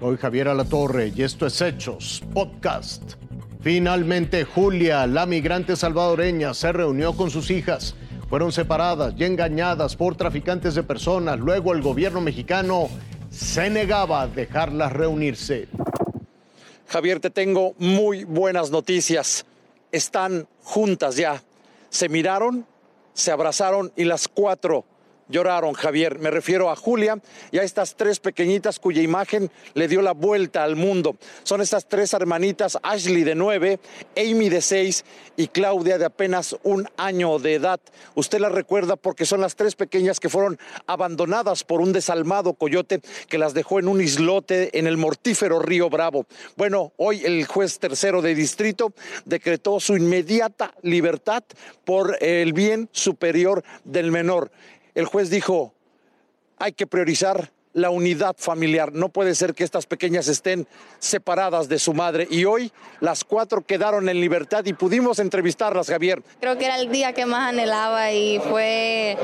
Soy Javier Alatorre y esto es Hechos Podcast. Finalmente, Julia, la migrante salvadoreña, se reunió con sus hijas. Fueron separadas y engañadas por traficantes de personas. Luego el gobierno mexicano se negaba a dejarlas reunirse. Javier, te tengo muy buenas noticias. Están juntas ya. Se miraron, se abrazaron y las cuatro lloraron, Javier. Me refiero a Julia y a estas tres pequeñitas cuya imagen le dio la vuelta al mundo. Son estas tres hermanitas, Ashley de nueve, Amy de seis y Claudia de apenas un año de edad. Usted las recuerda porque son las tres pequeñas que fueron abandonadas por un desalmado coyote que las dejó en un islote en el mortífero río Bravo. Bueno, hoy el juez tercero de distrito decretó su inmediata libertad por el bien superior del menor el juez dijo, hay que priorizar la unidad familiar. No puede ser que estas pequeñas estén separadas de su madre. Y hoy las cuatro quedaron en libertad y pudimos entrevistarlas, Javier. Creo que era el día que más anhelaba y fue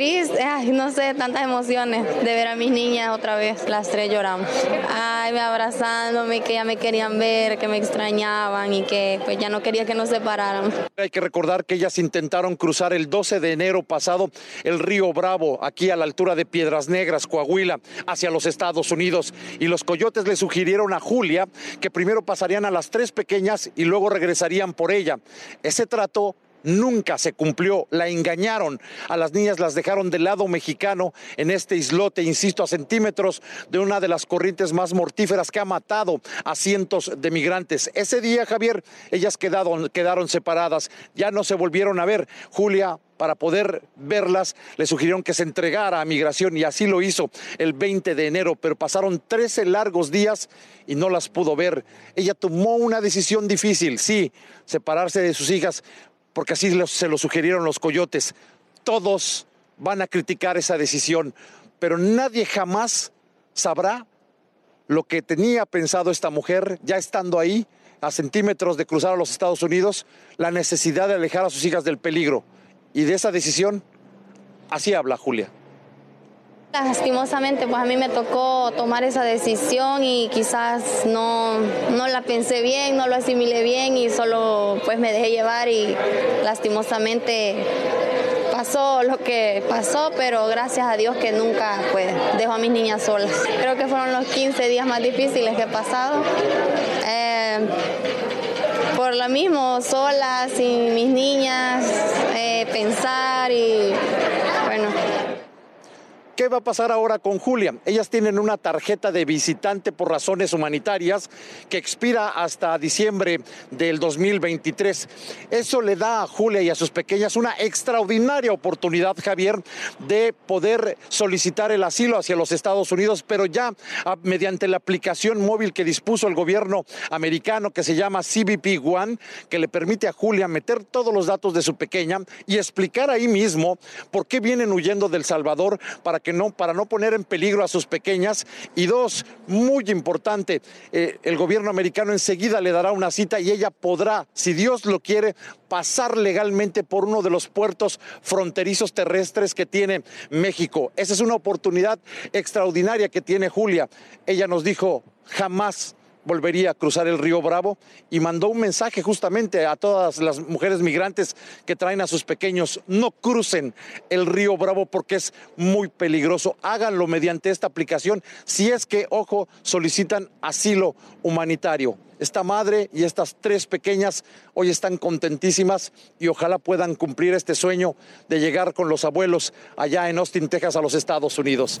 triste, no sé, tantas emociones de ver a mis niñas otra vez. Las tres lloramos. Ay, me abrazándome, que ya me querían ver, que me extrañaban y que pues ya no quería que nos separaran. Hay que recordar que ellas intentaron cruzar el 12 de enero pasado el río Bravo, aquí a la altura de Piedras Negras, Coahuila, hacia los Estados Unidos. Y los coyotes le sugirieron a Julia que primero pasarían a las tres pequeñas y luego regresarían por ella. Ese trato nunca se cumplió, la engañaron. A las niñas las dejaron del lado mexicano en este islote, insisto, a centímetros de una de las corrientes más mortíferas que ha matado a cientos de migrantes. Ese día, Javier, ellas quedaron, quedaron separadas, ya no se volvieron a ver. Julia para poder verlas, le sugirieron que se entregara a migración y así lo hizo el 20 de enero, pero pasaron 13 largos días y no las pudo ver. Ella tomó una decisión difícil, sí, separarse de sus hijas, porque así se lo sugirieron los coyotes. Todos van a criticar esa decisión, pero nadie jamás sabrá lo que tenía pensado esta mujer ya estando ahí, a centímetros de cruzar a los Estados Unidos, la necesidad de alejar a sus hijas del peligro. Y de esa decisión, así habla Julia. Lastimosamente, pues a mí me tocó tomar esa decisión y quizás no, no la pensé bien, no lo asimilé bien y solo pues me dejé llevar y lastimosamente pasó lo que pasó, pero gracias a Dios que nunca pues dejo a mis niñas solas. Creo que fueron los 15 días más difíciles que he pasado. Eh, por lo mismo, sola, sin mis niñas, eh, pensar y ¿Qué va a pasar ahora con Julia? Ellas tienen una tarjeta de visitante por razones humanitarias que expira hasta diciembre del 2023. Eso le da a Julia y a sus pequeñas una extraordinaria oportunidad, Javier, de poder solicitar el asilo hacia los Estados Unidos, pero ya ah, mediante la aplicación móvil que dispuso el gobierno americano que se llama CBP One, que le permite a Julia meter todos los datos de su pequeña y explicar ahí mismo por qué vienen huyendo del Salvador para que no, para no poner en peligro a sus pequeñas. Y dos, muy importante, eh, el gobierno americano enseguida le dará una cita y ella podrá, si Dios lo quiere, pasar legalmente por uno de los puertos fronterizos terrestres que tiene México. Esa es una oportunidad extraordinaria que tiene Julia. Ella nos dijo, jamás volvería a cruzar el río Bravo y mandó un mensaje justamente a todas las mujeres migrantes que traen a sus pequeños, no crucen el río Bravo porque es muy peligroso, háganlo mediante esta aplicación si es que, ojo, solicitan asilo humanitario. Esta madre y estas tres pequeñas hoy están contentísimas y ojalá puedan cumplir este sueño de llegar con los abuelos allá en Austin, Texas, a los Estados Unidos.